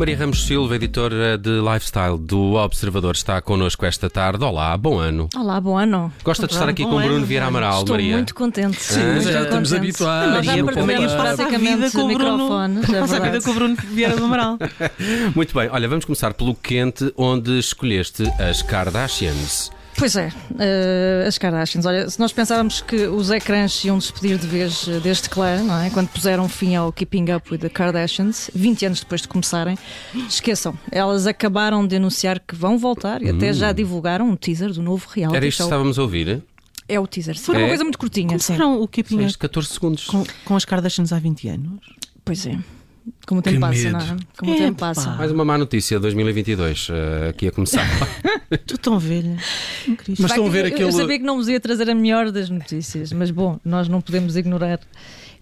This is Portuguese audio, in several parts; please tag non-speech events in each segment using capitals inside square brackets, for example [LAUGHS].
Maria Ramos Silva, editora de Lifestyle do Observador, está connosco esta tarde. Olá, bom ano. Olá, bom ano. Gosta de estar aqui com Bruno Vieira Amaral, Estou Maria? muito contente. Sim, Muito já estamos habituados. Nós Já Maria basicamente vida com o é Passa a vida verdade. com o Bruno Vieira do Amaral. [LAUGHS] Muito bem, olha, vamos começar pelo quente, onde escolheste as Kardashians. Pois é, eh, as Kardashians. Olha, se nós pensávamos que os ecrãs se iam despedir de vez eh, deste clã, não é? Quando puseram fim ao Keeping Up with the Kardashians, 20 anos depois de começarem, esqueçam, elas acabaram de anunciar que vão voltar e até já divulgaram um teaser do novo reality Era isto que estávamos a ouvir? É o teaser. Foi uma É? coisa muito curtinha, sim. Começaram o Keeping Isto Up 14 segundos. com, com as Kardashians há 20 anos. Pois é. Como o tempo Que passa, medo. não é? Como o tempo passa. Mais uma má notícia, 2022, eh, aqui a começar. [LAUGHS] Tu tão velha. Mas estão a ver eu, aquele. eu sabia que não vos ia trazer a melhor das notícias, mas bom, nós não podemos ignorar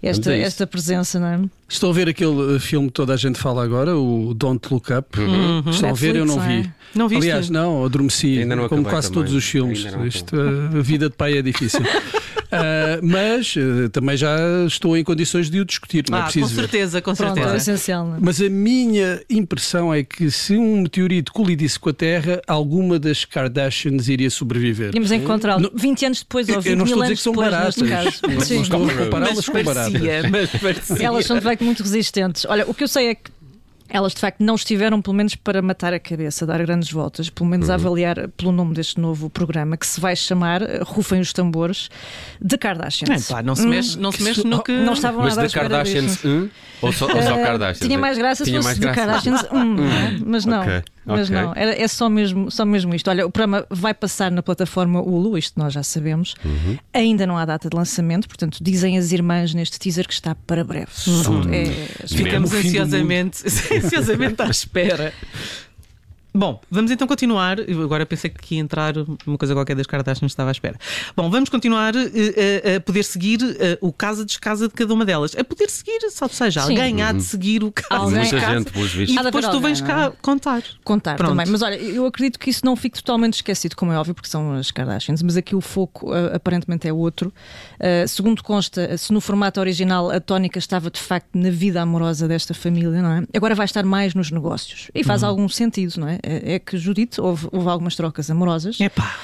esta, esta presença, não é? Estão a ver aquele uh, filme que toda a gente fala agora, o Don't Look Up. Uhum. Estão a ver, eu não Netflix, vi. Não viste? Aliás, não, adormeci, Ainda não como quase também. todos os filmes. Não Isto, uh, a vida de pai é difícil. Uh, [LAUGHS] mas uh, também já estou em condições de o discutir, não é ah, com preciso ver. certeza, com Pronto, é certeza. essencial, não é? Mas a minha impressão é que se um meteorito colidisse com a Terra, alguma das Kardashians iria sobreviver. Íamos encontrá-lo Não- 20 anos depois, ou Eu 20 não estou mil a dizer anos que são depois, neste baratas. caso. Não Sim. estou a compará-las com baratas. Parecia, mas parecia. Elas são de facto muito resistentes. Olha, o que eu sei é que elas de facto não estiveram, pelo menos, para matar a cabeça, dar grandes voltas, pelo menos a avaliar pelo nome deste novo programa, que se vai chamar eh, Rufem os Tambores de Kardashians. É, pá, não se mexe, não se mexe no que. Não estavam Mas nada espera Kardashians disso. 1 ou só, ou só Eh, Kardashians? Tinha mais graça se Tinha fosse mais de. Kardashians 1, não é? [LAUGHS] mas não. Ok, Mas ok. não, era, é só mesmo, só mesmo isto. Olha, o programa vai passar na plataforma Hulu, isto nós já sabemos. Uhum. Ainda não há data de lançamento, portanto, dizem as irmãs neste teaser que está para breve. É- Ficamos ansiosamente, [LAUGHS] ansiosamente à espera. Bom, vamos então continuar. Eu agora pensei que ia entrar uma coisa qualquer das Kardashians estava à espera. Bom, vamos continuar eh, a, a poder seguir eh, o casa descasa de cada uma delas. A poder seguir, só seja, Sim. alguém há de seguir o casa Alguém- Muita descasa. gente, pelos E vistos. De depois tu vens não é? cá contar. contar Pronto. também. Mas olha, eu acredito que isso não fique totalmente esquecido, como é óbvio, porque são as Kardashians, mas aqui o foco uh, aparentemente é outro. Uh, segundo consta, se no formato original a tónica estava de facto na vida amorosa desta família, não é? Agora vai estar mais nos negócios. E faz algum sentido, não é? É é que Judite houve, houve algumas trocas amorosas, Epá,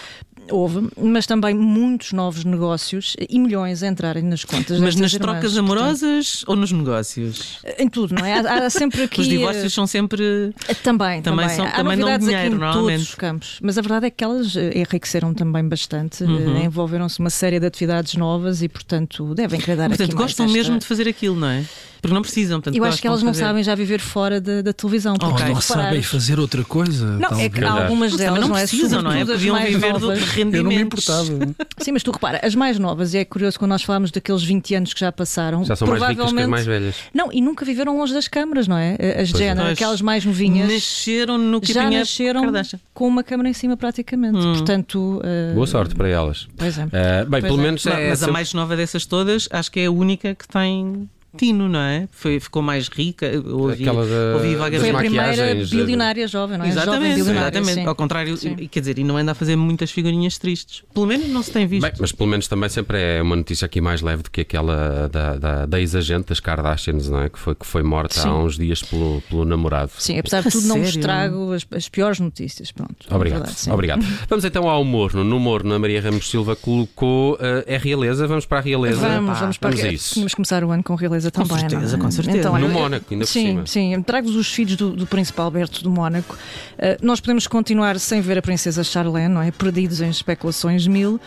houve, mas também muitos novos negócios e milhões a entrarem nas contas. mas nas irmãs. trocas Portanto, amorosas ou nos negócios? Em tudo, não é? Há, há sempre [LAUGHS] aqui. Os divórcios são sempre. Também, Também também. são- Há também dão dinheiro, aqui em normalmente. todos os campos. Mas a verdade é que elas eh, enriqueceram também bastante, eh, Uhum. envolveram-se uma série de atividades novas e, portanto, devem querer dar Portanto, aqui mais gostam esta- mesmo de fazer aquilo, não é? Porque não precisam. Portanto, Eu acho que elas não fazer. sabem já viver fora da, da televisão. Se tu Não reparares- sabem fazer outra coisa. Não, é que algumas delas, não não é? precisam, não é? Podiam viver novas. de rendimentos. Eu não me importava. [LAUGHS] Sim, mas tu repara, as mais novas, e é curioso quando nós falamos daqueles 20 anos que já passaram, Já são mais ricas que as provavelmente. mais velhas. Não, e nunca viveram longe das câmaras, não é? As Pois é. Jenner, Pois. aquelas mais novinhas. Nasceram no já Keeping Up nasceram Kardashian. com uma câmara em cima praticamente. Hum. Portanto, eh, Boa sorte para elas. Pois é. Eh, bem, Pois pelo é. menos Não, é. mas a mais nova dessas todas, acho que é a única que tem Tino, não é? Foi, ficou mais rica. Ouvi, Aquela da- ouvi vagamente. Foi a primeira maquiagens, eh, bilionária jovem, não é? Exatamente, jovem exatamente. sim. Ao contrário, Sim. e- quer dizer, e não anda a fazer muitas figurinhas tristes. Pelo menos não se tem visto. Bem, mas pelo menos também sempre é uma notícia aqui mais leve do que aquela da, da, da ex-agente das Kardashians, não é? Que foi, que foi morta Sim. há uns dias pelo, pelo namorado. Sim, apesar de tudo, não vos trago as, as piores notícias. Pronto. é Obrigado. verdade. Obrigado. [LAUGHS] Vamos então ao humor. No humor, na Maria Ramos Silva colocou eh, é realeza. Vamos para a realeza. Vamos, vamos para vamos a isso. Tínhamos que começar o ano com realeza Com também. certeza, não é? com certeza. Então, No olha, Mónaco, ainda por sim, cima. Sim, trago-vos os filhos do, do príncipe Alberto do Mónaco. Uh, nós podemos continuar sem ver a princesa Charlene, não é? Perdidos em especulações mil.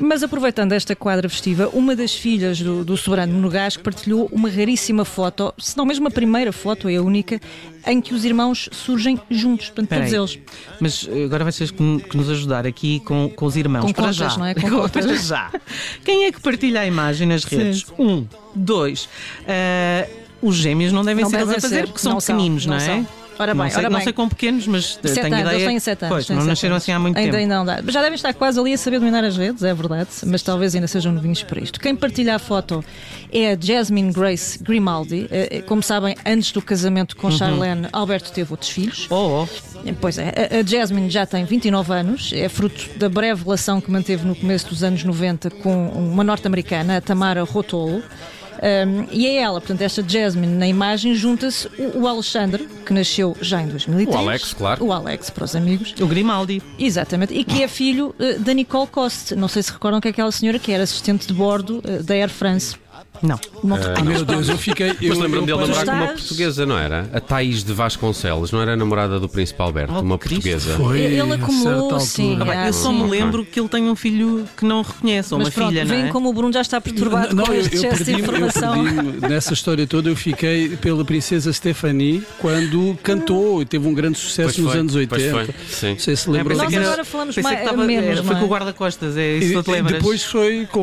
Mas aproveitando esta quadra festiva, uma das filhas do, do soberano monegasco partilhou uma raríssima foto, se não mesmo a primeira foto, é a única, em que os irmãos surgem juntos, portanto, Espera todos eles. Mas eh, agora vais ter que, nos ajudar aqui com, com os irmãos. Com para contas, já. não é? Com [LAUGHS] para já. Quem é que partilha a imagem nas redes? Um, dois. eh, os gêmeos não devem Não ser eles devem a fazer ser. porque são Não são, pequeninos, não, não é? são. Ora bem, não sei, ora não bem. sei com pequenos, mas Sete tenho anos, ideia. eles têm sete anos. Pois, não nasceram anos. assim há muito ainda, tempo. Ainda não dá. Já devem estar quase ali a saber dominar as redes, é verdade, mas talvez ainda sejam novinhos para isto. Quem partilha a foto é a Jasmine Grace Grimaldi. Eh, eh, Como sabem, antes do casamento com Charlene, Alberto teve outros filhos. Oh, oh. Eh, Pois é, a Jasmine já tem 29 anos, é fruto da breve relação que manteve no começo dos anos 90 com uma norte-americana, a Tamara Rotolo. Um, e é ela, portanto, esta Jasmine na imagem, junta-se o, o Alexandre, que nasceu já em 2003. O Alex, claro. O Alex, para os amigos. O Grimaldi. Exatamente, e que é filho eh, da Nicole Coste. Não sei se recordam que é aquela senhora que era assistente de bordo eh, da Air France. Não. Não te- Ah, meu Deus, eu fiquei. Eu, Mas lembro-me eu dele lembrar como uma Estás- portuguesa, não era? A Thaís de Vasconcelos, não era a namorada do Príncipe Alberto, Oh, uma Cristo. portuguesa. Foi Ele a certa acumulou, altura. sim. Ah, bem, Ah, eu só me lembro que ele tem um filho que não reconhece, ou Mas uma pronto, filha, não veem é? como o Bruno já está perturbado Não, com eu, este eu excesso de eu informação. nessa história toda. Eu fiquei pela princesa Stephanie quando cantou e teve um grande sucesso Pois nos foi, anos pois 80. foi, sim. Não sei se É, lembram Nós era- agora falamos pensei mais- que estava- menos, era- não Foi é? com o guarda-costas, é isso que tu te E lembras? Depois foi com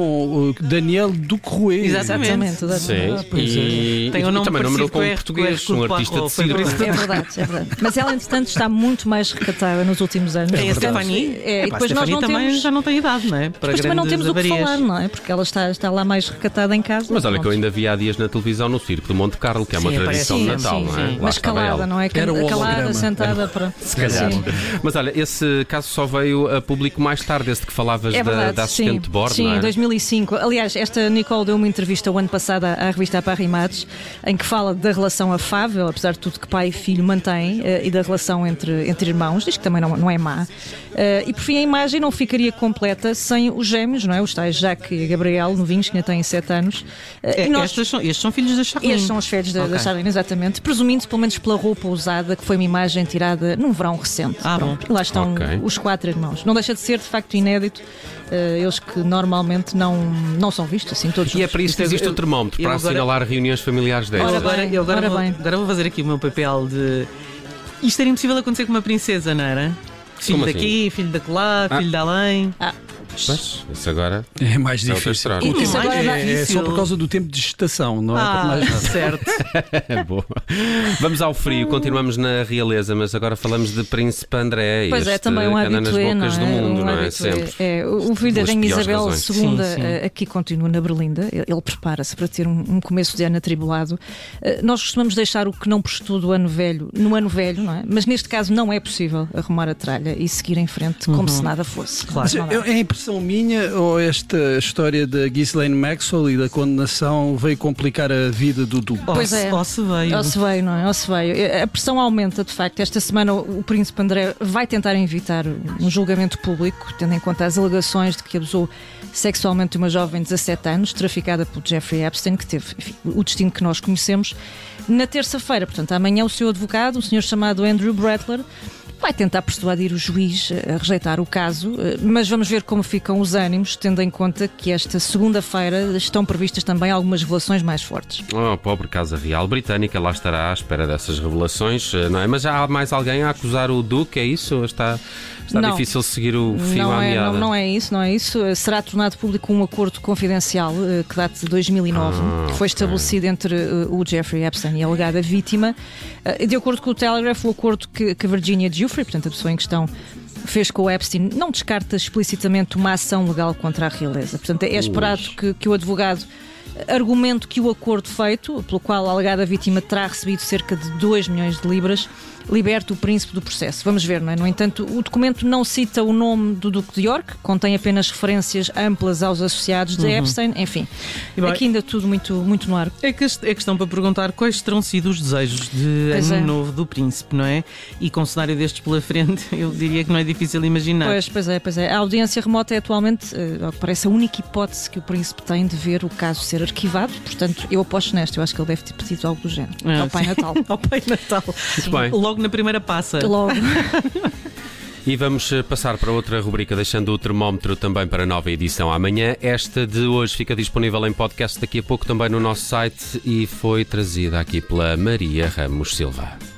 o Daniel Ducrouet. Exatamente. Exatamente, Sim, exatamente. pois é. e, Tem um e nome também número parecido com com um R- português, um artista de circo. É verdade, é verdade. Mas ela, entretanto, está muito mais recatada nos últimos anos. Tem a Stephanie? É, e Epá, depois nós não também temos. já não tem idade, não é? Para Depois também não temos o que avarias. falar, não é? Porque ela está, está lá mais recatada em casa. Mas olha que eu ainda vi há dias na televisão no circo de Monte Carlo, que é uma Sim, tradição de. Natal, Sim, não sim, é? sim. Mas calada, não é? Calada, sentada para. Se calhar. Sim. Mas olha, esse caso só veio a público mais tarde, esse de que falavas É da, assistente sim. de bordo, Sim, é? em 2005. Aliás, esta Nicole deu uma entrevista o ano passado à, revista Aparrimados, em que fala da relação afável, apesar de tudo que pai e filho mantêm, eh, e da relação entre, entre irmãos, diz que também não, não é má. Eh, e por fim, a imagem não ficaria completa sem os gêmeos, não é? Os tais Jacques e Gabriel, novinhos, que ainda têm 7 anos. Eh, É, e nós- estes, são, estes são filhos da Charlene. estes são os filhos da, da Ok. Charlene, exatamente. Presumindo-se, pelo menos pela roupa usada, que foi uma imagem tirada num verão recente. Ah, Pronto. E lá estão Ok. os quatro irmãos. Não deixa de ser, de facto, inédito. eles que normalmente não, não são vistos assim todos E é para isso que Isto é- existe o termómetro, para agora- assinalar reuniões familiares deles. Ora agora, eu agora, ora vou, bem. agora vou fazer aqui o meu papel de. Isto era impossível acontecer com uma princesa, não era? Filho Como daqui, filho da lá, Ah. filho de além. Mas, isso agora É mais é difícil. E- Isso agora É, é só por causa do tempo de gestação, não é Ah, certo. É [LAUGHS] boa. Vamos ao frio, continuamos na realeza, mas agora falamos de Príncipe André. Pois este é, também um habitué, não bocas é? do mundo, um não é? Sempre. É, o filho da Rainha Isabel. II Sim, sim. aqui continua na Berlinda. Ele prepara-se para ter um, um começo de ano atribulado. Eh, Nós costumamos deixar o que não prestou do ano velho no ano velho, não é? Mas neste caso não é possível arrumar a tralha e seguir em frente como se nada fosse. Claro. Mas é é impressão minha ou esta história da Ghislaine Maxwell e da condenação veio complicar a vida do Duque? Pois Ou se- é. Ou se veio. Ou se veio, não é? Ou se veio. A pressão aumenta, de facto. Esta semana o Príncipe André vai tentar evitar um julgamento público, tendo em conta as alegações de que abusou sexualmente de uma jovem de 17 anos, traficada por Jeffrey Epstein, que teve enfim, o destino que nós conhecemos. Na terça-feira, portanto, amanhã, o seu advogado, um senhor chamado Andrew Bretler, vai tentar persuadir o juiz a rejeitar o caso, eh, mas vamos ver como ficam os ânimos, tendo em conta que esta segunda-feira estão previstas também algumas revelações mais fortes. Oh, pobre Casa Real Britânica, lá estará à espera dessas revelações, eh, não é? Mas já há mais alguém a acusar o Duque, é isso? Está, está Não. difícil seguir o fio Não à é, meada? não, não é isso, não é isso. Eh, Será tornado público um acordo confidencial que data de 2009, Ah, que foi estabelecido entre o Jeffrey Epstein e a alegada vítima. De acordo com o Telegraph, o acordo que, que Virginia Giuffre, portanto a pessoa em questão, fez com o Epstein, não descarta explicitamente uma ação legal contra a realeza. Portanto, é esperado que, que o advogado argumente que o acordo feito, pelo qual a alegada vítima terá recebido cerca de 2 milhões de libras, liberte o príncipe do processo. Vamos ver, não é? No entanto, o documento não cita o nome do Duque de York, contém apenas referências amplas aos associados de Epstein, enfim. Bem- Aqui ainda tudo muito, muito no ar. É, que, é questão para perguntar quais terão sido os desejos de Pois ano é. novo do príncipe, não é? E com um cenário destes pela frente, [LAUGHS] eu diria que não é difícil imaginar. Pois, pois é, pois é. A audiência remota é atualmente, que parece, a única hipótese que o príncipe tem de ver o caso ser arquivado. Portanto, eu aposto nesta. Eu acho que ele deve ter pedido algo do género. Ah, ao Pai. Natal. [LAUGHS] Ao Pai Natal. Muito bem. Logo na primeira passa. Logo. [LAUGHS] E vamos eh, passar para outra rubrica, deixando o termómetro também para a nova edição amanhã. Esta de hoje fica disponível em podcast daqui a pouco também no nosso site e foi trazida aqui pela Maria Ramos Silva.